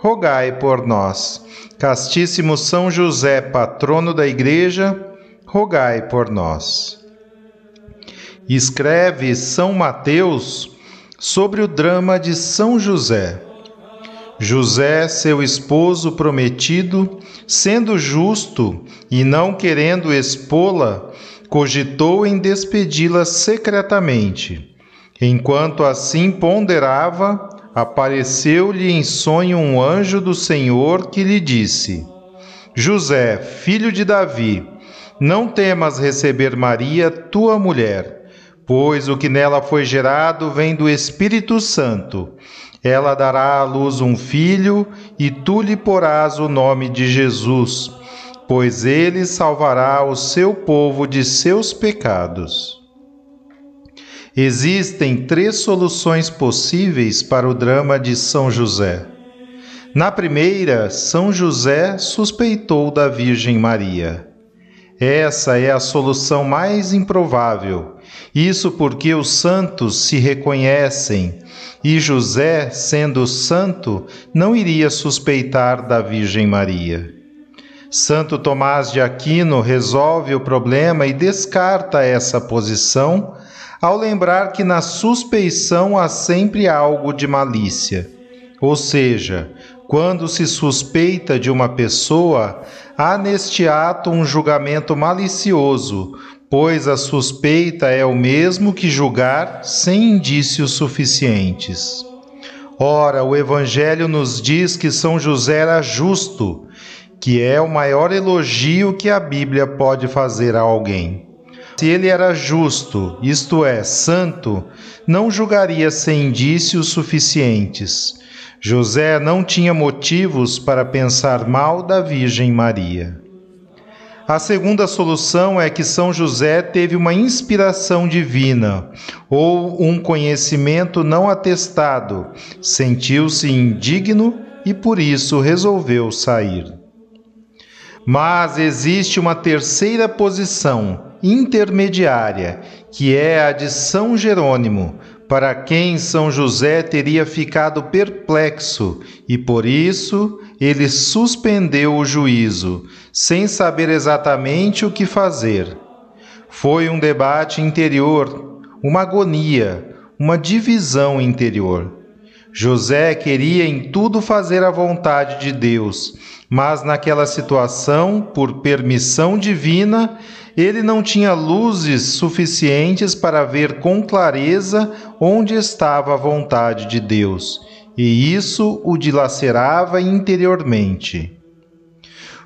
rogai por nós. Castíssimo São José, patrono da Igreja, rogai por nós. Escreve São Mateus sobre o drama de São José. José, seu esposo prometido, sendo justo e não querendo expô-la, cogitou em despedi-la secretamente. Enquanto assim ponderava, apareceu-lhe em sonho um anjo do Senhor que lhe disse: José, filho de Davi, não temas receber Maria, tua mulher, pois o que nela foi gerado vem do Espírito Santo. Ela dará à luz um filho, e tu lhe porás o nome de Jesus, pois ele salvará o seu povo de seus pecados. Existem três soluções possíveis para o drama de São José. Na primeira, São José suspeitou da Virgem Maria. Essa é a solução mais improvável. Isso porque os santos se reconhecem e José, sendo santo, não iria suspeitar da Virgem Maria. Santo Tomás de Aquino resolve o problema e descarta essa posição ao lembrar que na suspeição há sempre algo de malícia. Ou seja, quando se suspeita de uma pessoa, há neste ato um julgamento malicioso, pois a suspeita é o mesmo que julgar sem indícios suficientes. Ora, o Evangelho nos diz que São José era justo, que é o maior elogio que a Bíblia pode fazer a alguém. Se ele era justo, isto é, santo, não julgaria sem indícios suficientes. José não tinha motivos para pensar mal da Virgem Maria. A segunda solução é que São José teve uma inspiração divina ou um conhecimento não atestado, sentiu-se indigno e por isso resolveu sair. Mas existe uma terceira posição intermediária, que é a de São Jerônimo, para quem São José teria ficado perplexo e por isso ele suspendeu o juízo, sem saber exatamente o que fazer. Foi um debate interior, uma agonia, uma divisão interior. José queria em tudo fazer a vontade de Deus, mas naquela situação, por permissão divina, ele não tinha luzes suficientes para ver com clareza onde estava a vontade de Deus, e isso o dilacerava interiormente.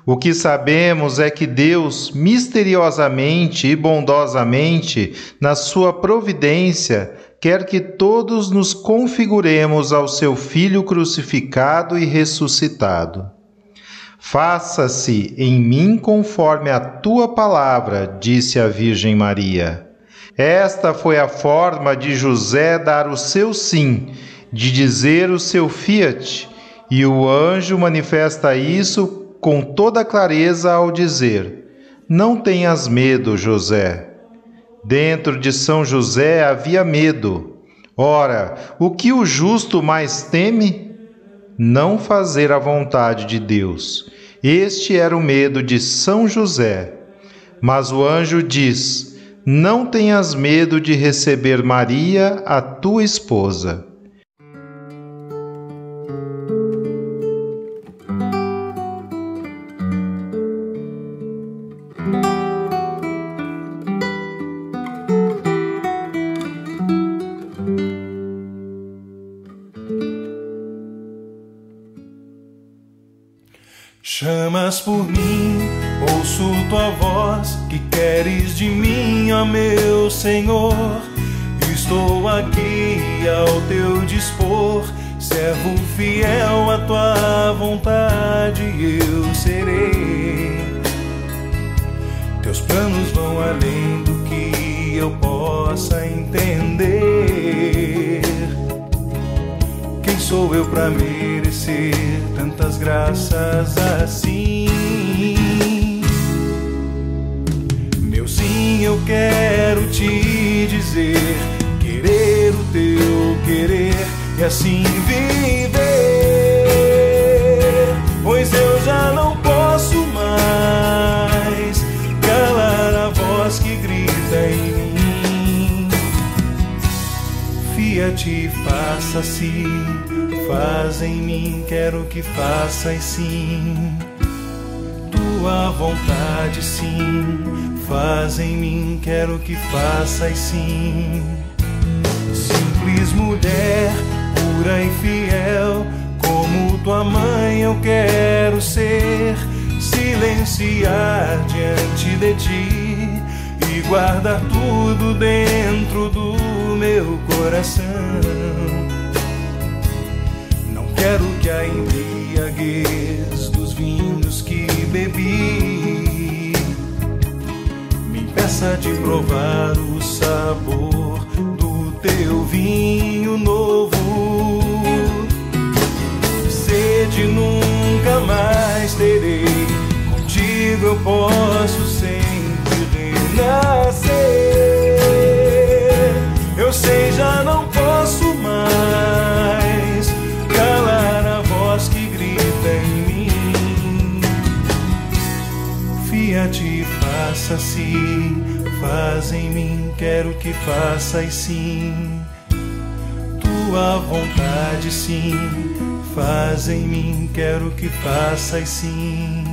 O que sabemos é que Deus, misteriosamente e bondosamente, na sua providência, quer que todos nos configuremos ao seu Filho crucificado e ressuscitado. Faça-se em mim conforme a tua palavra, disse a Virgem Maria. Esta foi a forma de José dar o seu sim, de dizer o seu fiat, e o anjo manifesta isso com toda clareza ao dizer: Não tenhas medo, José. Dentro de São José havia medo. Ora, o que o justo mais teme? Não fazer a vontade de Deus. Este era o medo de São José. Mas o anjo diz: Não tenhas medo de receber Maria, a tua esposa. De mim, ó meu Senhor. Estou aqui ao teu dispor, servo fiel à tua vontade, eu serei. Teus planos vão além do que eu possa entender. Quem sou eu para merecer tantas graças assim? Quero te dizer, querer o teu querer e assim viver. Pois eu já não posso mais calar a voz que grita em mim. Fia-te, faça-se, faz em mim, quero que faças sim. Tua vontade, sim, faz em mim, quero que faças sim. Simples mulher, pura e fiel, como tua mãe eu quero ser, silenciar diante de ti e guardar tudo dentro do meu coração. Não quero que a embriaguez dos vinhos que bebi me impeça de provar o sabor do teu vinho novo. Sede nunca mais terei, contigo eu posso sempre renascer. Eu sei, já não faça-se, faz em mim, quero que faças sim. Tua vontade, sim, faz em mim, quero que faças sim.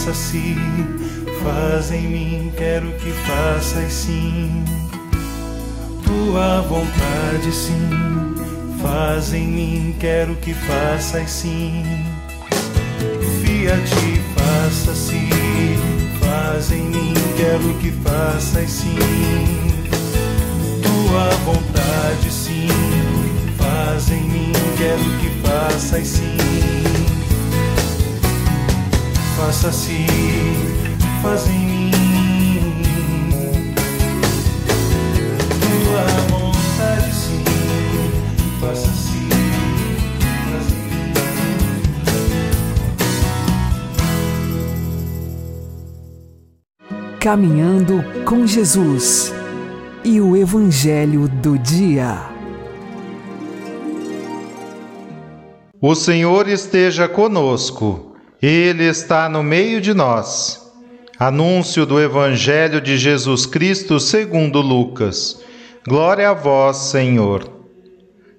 Faça-se, faz em mim, quero que faças sim. Tua vontade, sim, faz em mim, quero que faças sim. Fia-te, faça-se, faz em mim, quero que faças sim. Tua vontade, sim, faz em mim, quero que faças sim. Faça-se, faz em mim. Tua vontade, sim, faça-se, faz em mim. Caminhando com Jesus e o Evangelho do Dia. O Senhor esteja conosco, Ele está no meio de nós. Anúncio do Evangelho de Jesus Cristo segundo Lucas. Glória a vós, Senhor.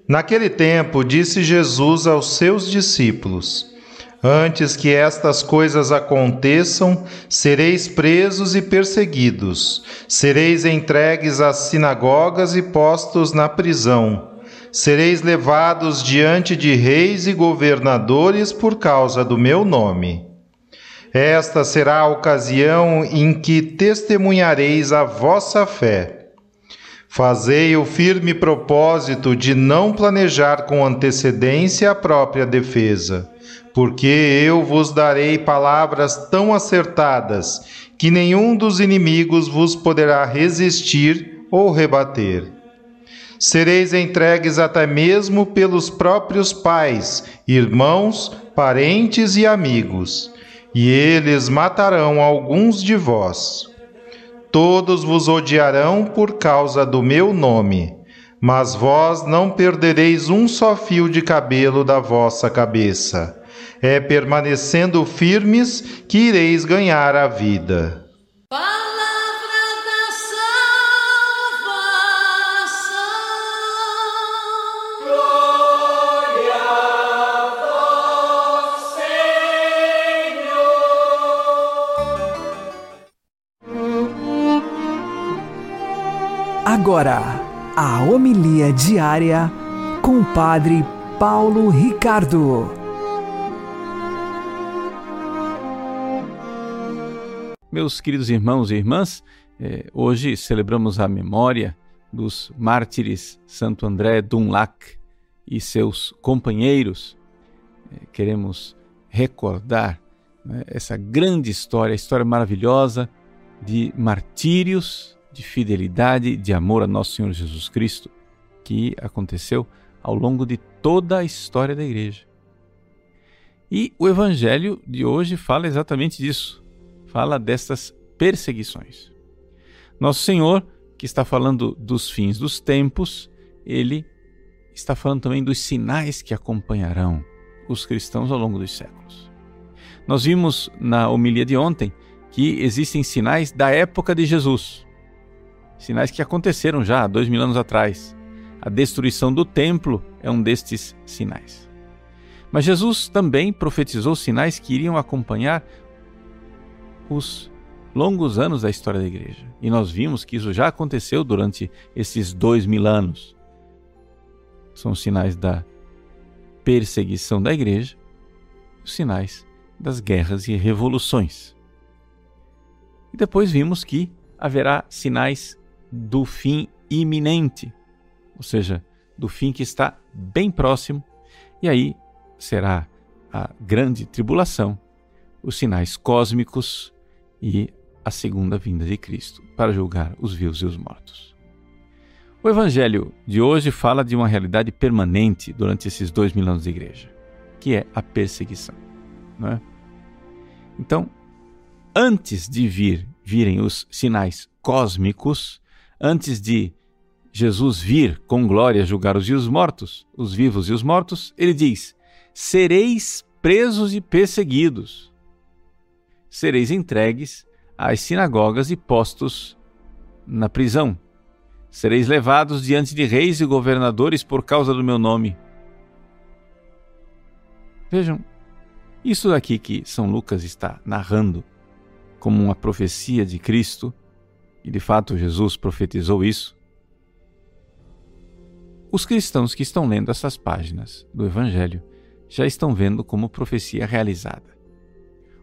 Naquele tempo, disse Jesus aos seus discípulos: Antes que estas coisas aconteçam, sereis presos e perseguidos, sereis entregues às sinagogas e postos na prisão. Sereis levados diante de reis e governadores por causa do meu nome. Esta será a ocasião em que testemunhareis a vossa fé. Fazei o firme propósito de não planejar com antecedência a própria defesa, porque eu vos darei palavras tão acertadas que nenhum dos inimigos vos poderá resistir ou rebater. Sereis entregues até mesmo pelos próprios pais, irmãos, parentes e amigos, e eles matarão alguns de vós. Todos vos odiarão por causa do meu nome, mas vós não perdereis um só fio de cabelo da vossa cabeça. É permanecendo firmes que ireis ganhar a vida. Agora, a homilia diária com o Padre Paulo Ricardo. Meus queridos irmãos e irmãs, eh, hoje celebramos a memória dos mártires Santo André Dunlac e seus companheiros. Eh, queremos recordar né, essa grande história, a história maravilhosa de martírios de fidelidade, de amor a nosso Senhor Jesus Cristo, que aconteceu ao longo de toda a história da igreja. E o evangelho de hoje fala exatamente disso. Fala dessas perseguições. Nosso Senhor, que está falando dos fins dos tempos, ele está falando também dos sinais que acompanharão os cristãos ao longo dos séculos. Nós vimos na homilia de ontem que existem sinais da época de Jesus sinais que aconteceram já há dois mil anos atrás. A destruição do templo é um destes sinais. Mas Jesus também profetizou sinais que iriam acompanhar os longos anos da história da igreja. E nós vimos que isso já aconteceu durante esses dois mil anos. São sinais da perseguição da igreja, os sinais das guerras e revoluções. E depois vimos que haverá sinais do fim iminente, ou seja, do fim que está bem próximo, e aí será a grande tribulação, os sinais cósmicos e a segunda vinda de Cristo para julgar os vivos e os mortos. O Evangelho de hoje fala de uma realidade permanente durante esses dois mil anos de igreja, que é a perseguição. Não é? Então, antes de vir virem os sinais cósmicos, antes de Jesus vir com glória julgar os vivos mortos, os vivos e os mortos, ele diz: Sereis presos e perseguidos. Sereis entregues às sinagogas e postos na prisão. Sereis levados diante de reis e governadores por causa do meu nome. Vejam, isso daqui que São Lucas está narrando como uma profecia de Cristo e de fato Jesus profetizou isso, os cristãos que estão lendo essas páginas do Evangelho já estão vendo como profecia realizada.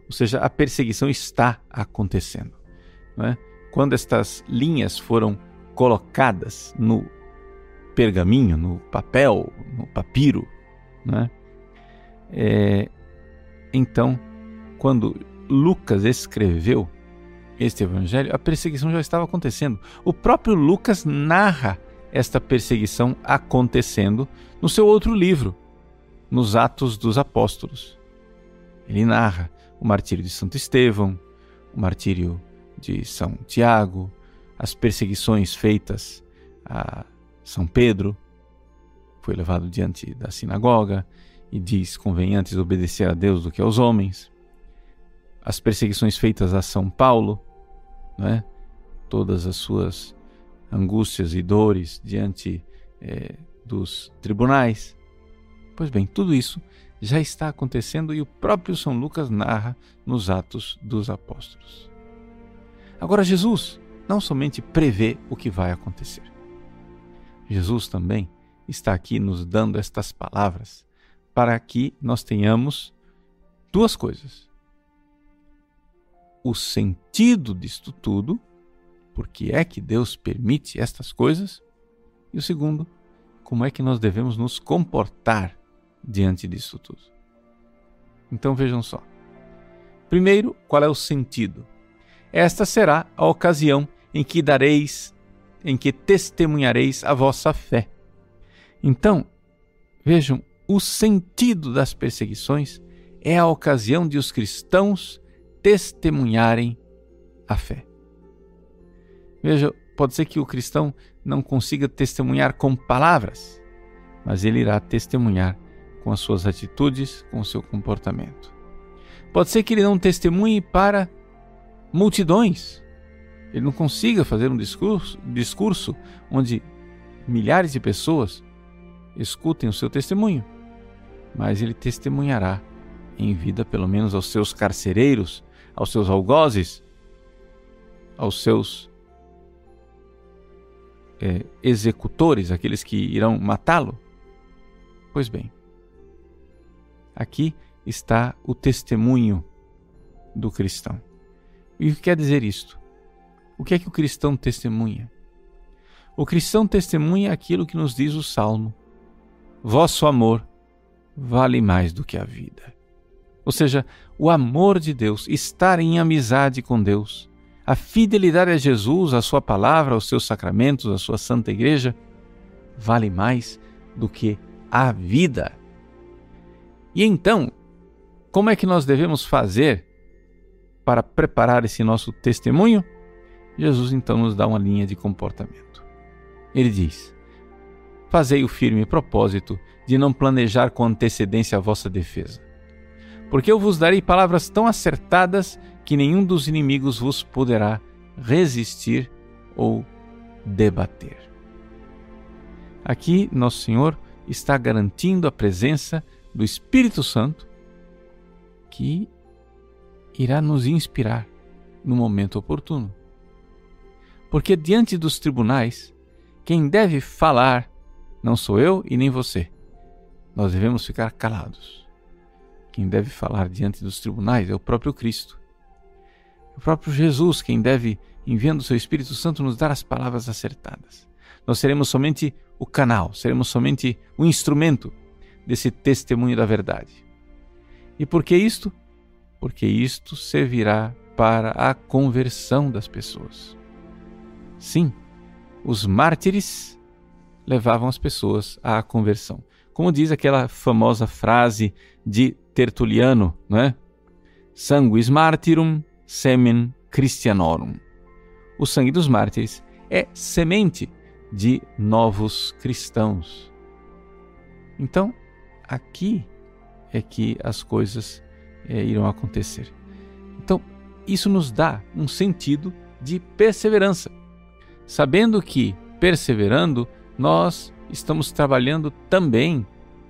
Ou seja, a perseguição está acontecendo. É? Quando estas linhas foram colocadas no pergaminho, no papel, no papiro, é? É, então, quando Lucas escreveu este evangelho, a perseguição já estava acontecendo. O próprio Lucas narra esta perseguição acontecendo no seu outro livro, nos Atos dos Apóstolos. Ele narra o martírio de Santo Estevão, o martírio de São Tiago, as perseguições feitas a São Pedro, foi levado diante da sinagoga e diz: convém antes obedecer a Deus do que aos homens. As perseguições feitas a São Paulo, é? todas as suas angústias e dores diante é, dos tribunais. Pois bem, tudo isso já está acontecendo e o próprio São Lucas narra nos Atos dos Apóstolos. Agora, Jesus não somente prevê o que vai acontecer, Jesus também está aqui nos dando estas palavras para que nós tenhamos duas coisas o sentido disto tudo, porque é que Deus permite estas coisas, e o segundo, como é que nós devemos nos comportar diante disso tudo. Então vejam só. Primeiro, qual é o sentido? Esta será a ocasião em que dareis em que testemunhareis a vossa fé. Então, vejam, o sentido das perseguições é a ocasião de os cristãos testemunharem a fé. Veja, pode ser que o cristão não consiga testemunhar com palavras, mas ele irá testemunhar com as suas atitudes, com o seu comportamento. Pode ser que ele não testemunhe para multidões, ele não consiga fazer um discurso, discurso onde milhares de pessoas escutem o seu testemunho, mas ele testemunhará em vida, pelo menos aos seus carcereiros, aos seus algozes, aos seus é, executores, aqueles que irão matá-lo? Pois bem, aqui está o testemunho do cristão. E o que quer dizer isto? O que é que o cristão testemunha? O cristão testemunha aquilo que nos diz o Salmo: Vosso amor vale mais do que a vida. Ou seja, o amor de Deus, estar em amizade com Deus, a fidelidade a Jesus, a Sua palavra, aos seus sacramentos, a Sua Santa Igreja, vale mais do que a vida. E então, como é que nós devemos fazer para preparar esse nosso testemunho? Jesus então nos dá uma linha de comportamento. Ele diz: Fazei o firme propósito de não planejar com antecedência a vossa defesa. Porque eu vos darei palavras tão acertadas que nenhum dos inimigos vos poderá resistir ou debater. Aqui, Nosso Senhor está garantindo a presença do Espírito Santo que irá nos inspirar no momento oportuno. Porque diante dos tribunais, quem deve falar não sou eu e nem você. Nós devemos ficar calados. Quem deve falar diante dos tribunais é o próprio Cristo. É o próprio Jesus quem deve, enviando o seu Espírito Santo, nos dar as palavras acertadas. Nós seremos somente o canal, seremos somente o instrumento desse testemunho da verdade. E por que isto? Porque isto servirá para a conversão das pessoas. Sim, os mártires levavam as pessoas à conversão. Como diz aquela famosa frase de Tertuliano, não é? Sanguis martyrum semen Christianorum. O sangue dos mártires é semente de novos cristãos. Então, aqui é que as coisas é, irão acontecer. Então, isso nos dá um sentido de perseverança sabendo que, perseverando, nós estamos trabalhando também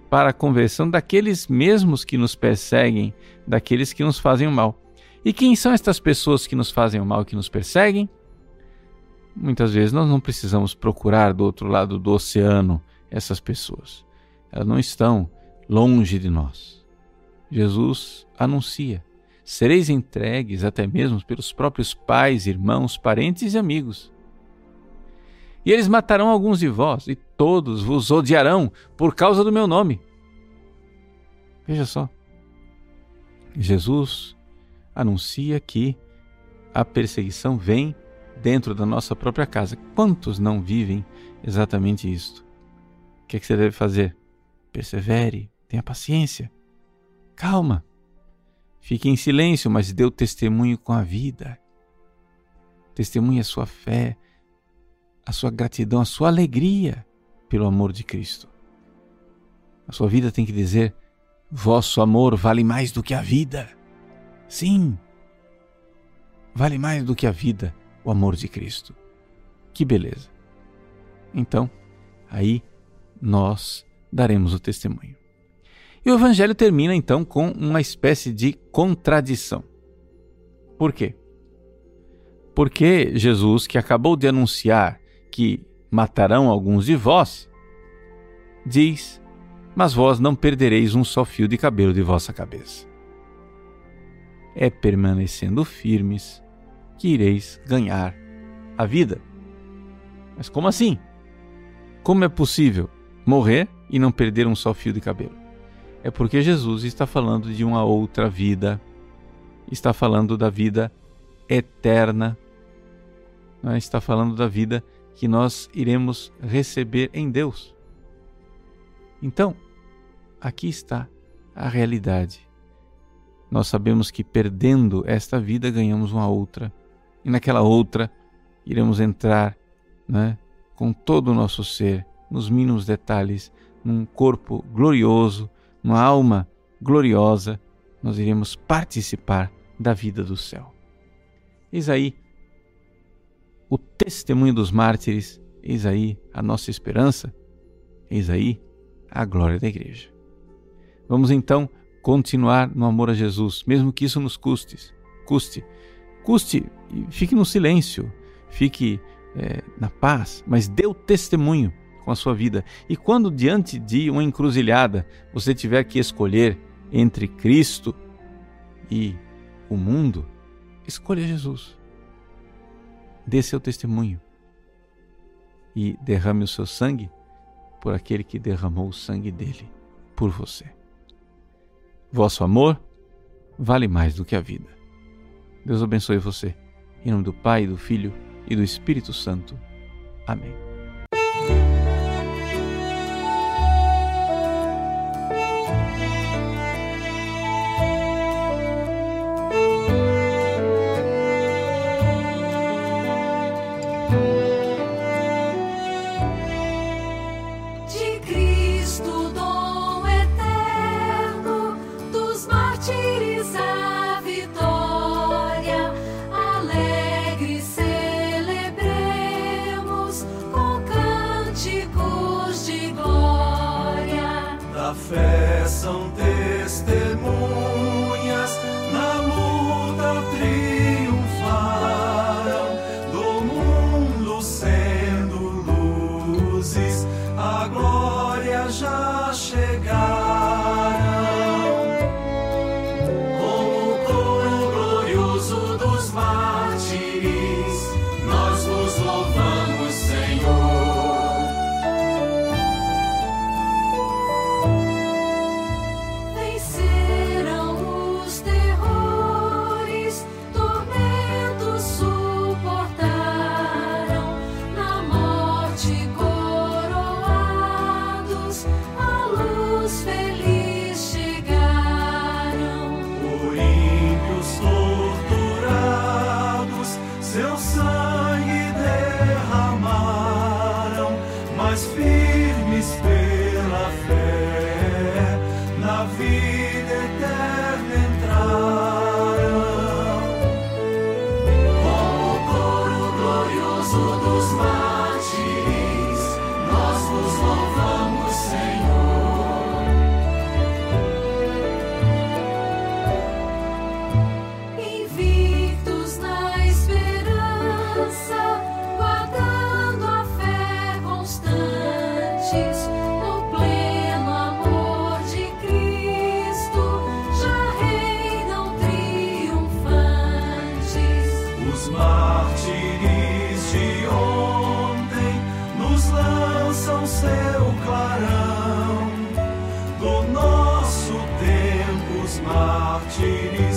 para a conversão daqueles mesmos que nos perseguem, daqueles que nos fazem o mal. E quem são estas pessoas que nos fazem o mal, que nos perseguem? Muitas vezes nós não precisamos procurar do outro lado do oceano essas pessoas. Elas não estão longe de nós. Jesus anuncia: sereis entregues até mesmo pelos próprios pais, irmãos, parentes e amigos. E eles matarão alguns de vós, e todos vos odiarão por causa do meu nome. Veja só. Jesus anuncia que a perseguição vem dentro da nossa própria casa. Quantos não vivem exatamente isto? O que, é que você deve fazer? Persevere, tenha paciência, calma. Fique em silêncio, mas dê o testemunho com a vida. Testemunhe a sua fé, a sua gratidão, a sua alegria pelo amor de Cristo. A sua vida tem que dizer: vosso amor vale mais do que a vida. Sim, vale mais do que a vida, o amor de Cristo. Que beleza! Então, aí nós daremos o testemunho. E o Evangelho termina então com uma espécie de contradição. Por quê? Porque Jesus, que acabou de anunciar que matarão alguns de vós, diz: Mas vós não perdereis um só fio de cabelo de vossa cabeça. É permanecendo firmes que ireis ganhar a vida. Mas como assim? Como é possível morrer e não perder um só fio de cabelo? É porque Jesus está falando de uma outra vida, está falando da vida eterna, está falando da vida que nós iremos receber em Deus. Então, aqui está a realidade. Nós sabemos que perdendo esta vida ganhamos uma outra, e naquela outra iremos entrar né, com todo o nosso ser, nos mínimos detalhes, num corpo glorioso, numa alma gloriosa, nós iremos participar da vida do céu. Eis aí o testemunho dos mártires, eis aí a nossa esperança, eis aí a glória da igreja. Vamos então continuar no amor a Jesus, mesmo que isso nos custe. Custe, custe, fique no silêncio, fique é, na paz, mas dê o testemunho com a sua vida. E quando diante de uma encruzilhada você tiver que escolher entre Cristo e o mundo, escolha Jesus. Dê seu testemunho e derrame o seu sangue por aquele que derramou o sangue dele por você. Vosso amor vale mais do que a vida. Deus abençoe você. Em nome do Pai, do Filho e do Espírito Santo. Amém. Não teus. Chỉ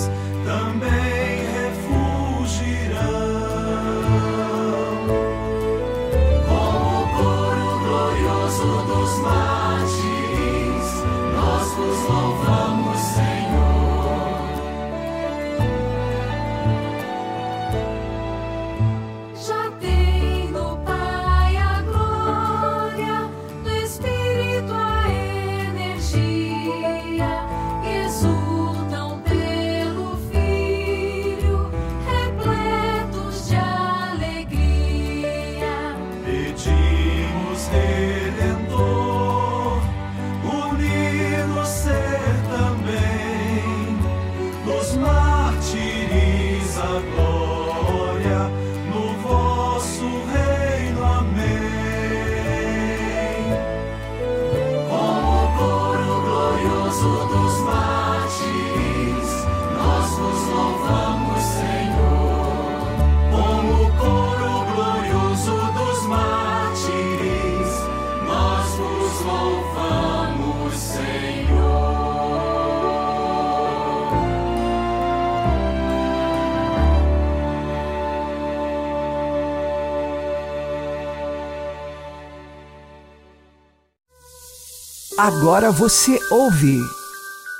Agora você ouve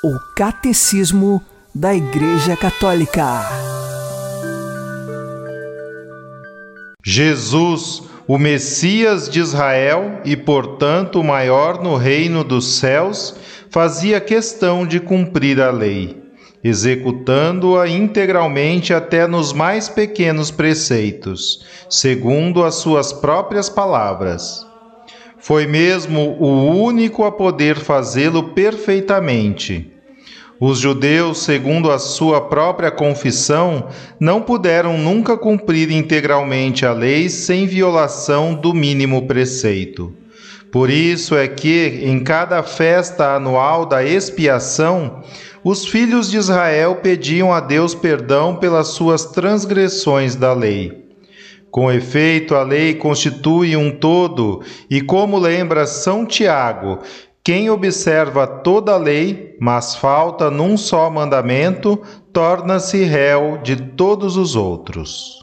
o Catecismo da Igreja Católica. Jesus, o Messias de Israel e, portanto, o maior no reino dos céus, fazia questão de cumprir a lei, executando-a integralmente até nos mais pequenos preceitos, segundo as suas próprias palavras. Foi mesmo o único a poder fazê-lo perfeitamente. Os judeus, segundo a sua própria confissão, não puderam nunca cumprir integralmente a lei sem violação do mínimo preceito. Por isso é que, em cada festa anual da expiação, os filhos de Israel pediam a Deus perdão pelas suas transgressões da lei. Com efeito, a lei constitui um todo, e como lembra São Tiago, quem observa toda a lei, mas falta num só mandamento, torna-se réu de todos os outros.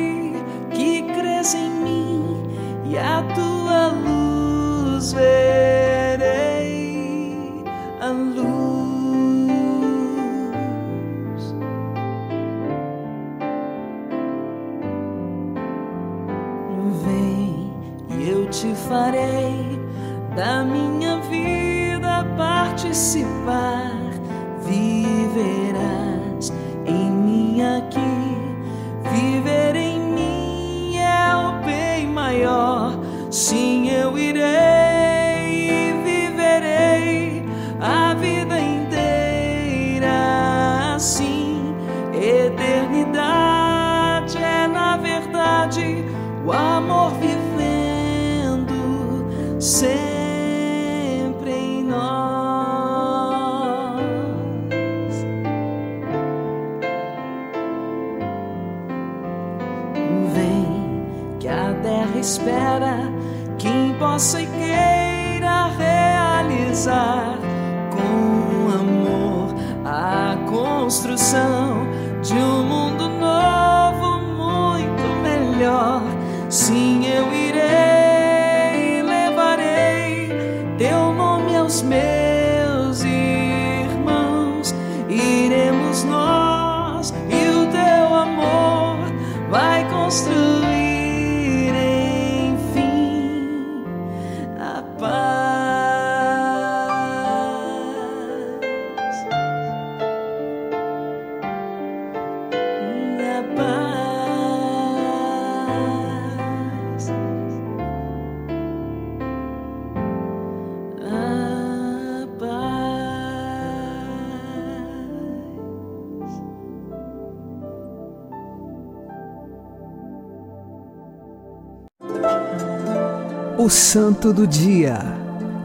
Santo do Dia,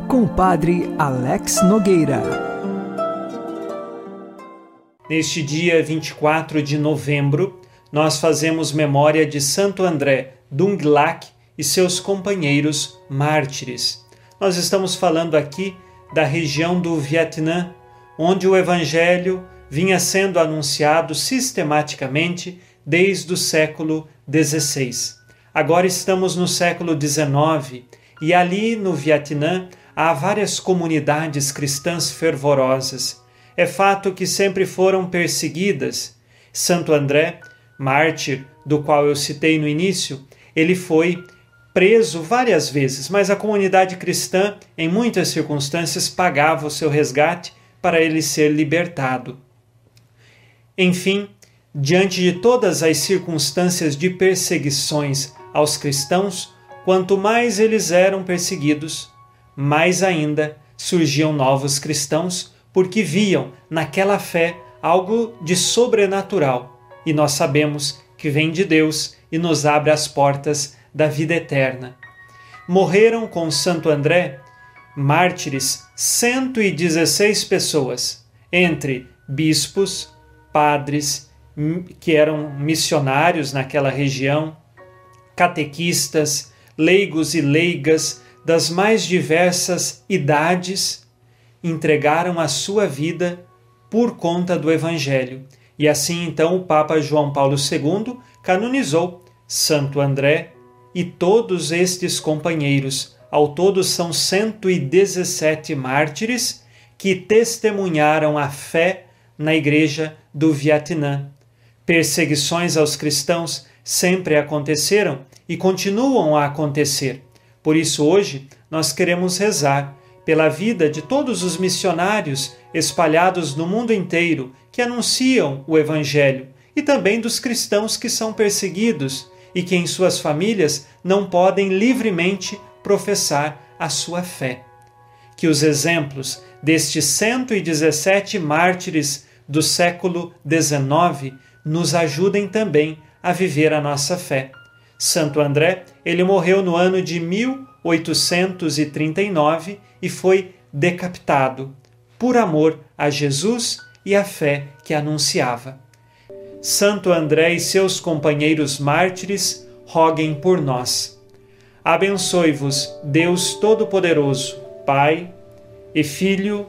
com o Padre Alex Nogueira. Neste dia 24 de novembro, nós fazemos memória de Santo André Dunglac e seus companheiros mártires. Nós estamos falando aqui da região do Vietnã, onde o Evangelho vinha sendo anunciado sistematicamente desde o século XVI. Agora estamos no século XIX e ali no Vietnã há várias comunidades cristãs fervorosas. É fato que sempre foram perseguidas. Santo André, mártir do qual eu citei no início, ele foi preso várias vezes, mas a comunidade cristã, em muitas circunstâncias, pagava o seu resgate para ele ser libertado. Enfim, diante de todas as circunstâncias de perseguições aos cristãos, quanto mais eles eram perseguidos, mais ainda surgiam novos cristãos, porque viam naquela fé algo de sobrenatural. E nós sabemos que vem de Deus e nos abre as portas da vida eterna. Morreram com Santo André mártires 116 pessoas, entre bispos, padres, que eram missionários naquela região, catequistas, leigos e leigas das mais diversas idades entregaram a sua vida por conta do Evangelho. E assim então o Papa João Paulo II canonizou Santo André e todos estes companheiros. Ao todo são 117 mártires que testemunharam a fé na Igreja do Vietnã. Perseguições aos cristãos sempre aconteceram e continuam a acontecer. Por isso, hoje, nós queremos rezar pela vida de todos os missionários espalhados no mundo inteiro que anunciam o Evangelho e também dos cristãos que são perseguidos e que em suas famílias não podem livremente professar a sua fé. Que os exemplos destes 117 mártires do século XIX nos ajudem também a viver a nossa fé. Santo André, ele morreu no ano de 1839 e foi decapitado por amor a Jesus e a fé que anunciava. Santo André e seus companheiros mártires, roguem por nós. Abençoe-vos, Deus Todo-Poderoso, Pai e Filho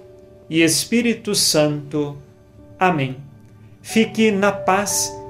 e Espírito Santo. Amém. Fique na paz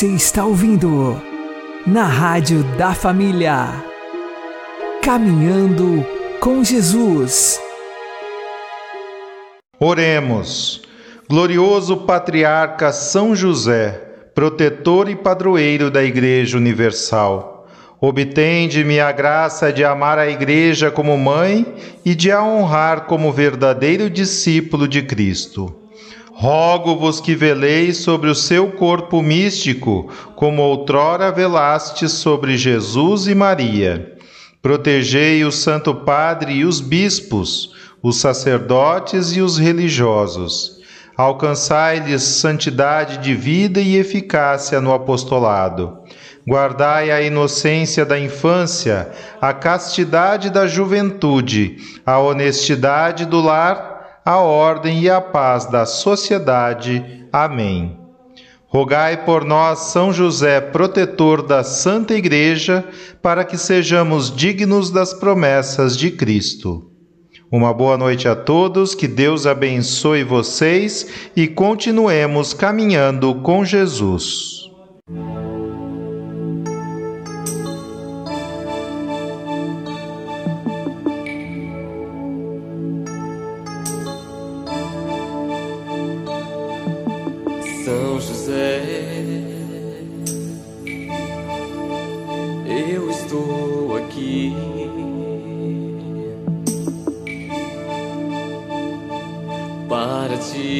Você está ouvindo na Rádio da Família. Caminhando com Jesus. Oremos. Glorioso Patriarca São José, protetor e padroeiro da Igreja Universal, obtende-me a graça de amar a Igreja como mãe e de a honrar como verdadeiro discípulo de Cristo Rogo-vos que veleis sobre o seu corpo místico, como outrora velastes sobre Jesus e Maria. Protegei o Santo Padre e os bispos, os sacerdotes e os religiosos. Alcançai-lhes santidade de vida e eficácia no apostolado. Guardai a inocência da infância, a castidade da juventude, a honestidade do lar a ordem e a paz da sociedade. Amém. Rogai por nós, São José, protetor da Santa Igreja, para que sejamos dignos das promessas de Cristo. Uma boa noite a todos, que Deus abençoe vocês e continuemos caminhando com Jesus.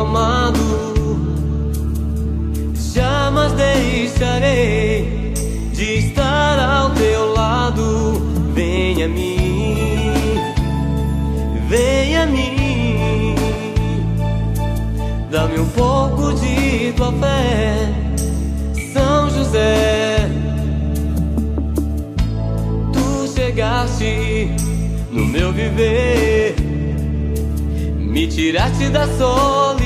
amado, jamais deixarei de estar ao teu lado. Venha a mim, venha a mim, dá-me um pouco de tua fé, São José. Tu chegaste no meu viver me tiraste da solidão,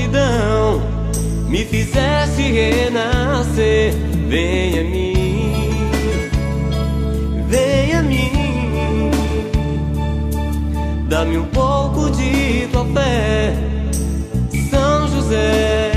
me fizeste renascer. Venha a mim, venha a mim, dá-me um pouco de tua fé, São José.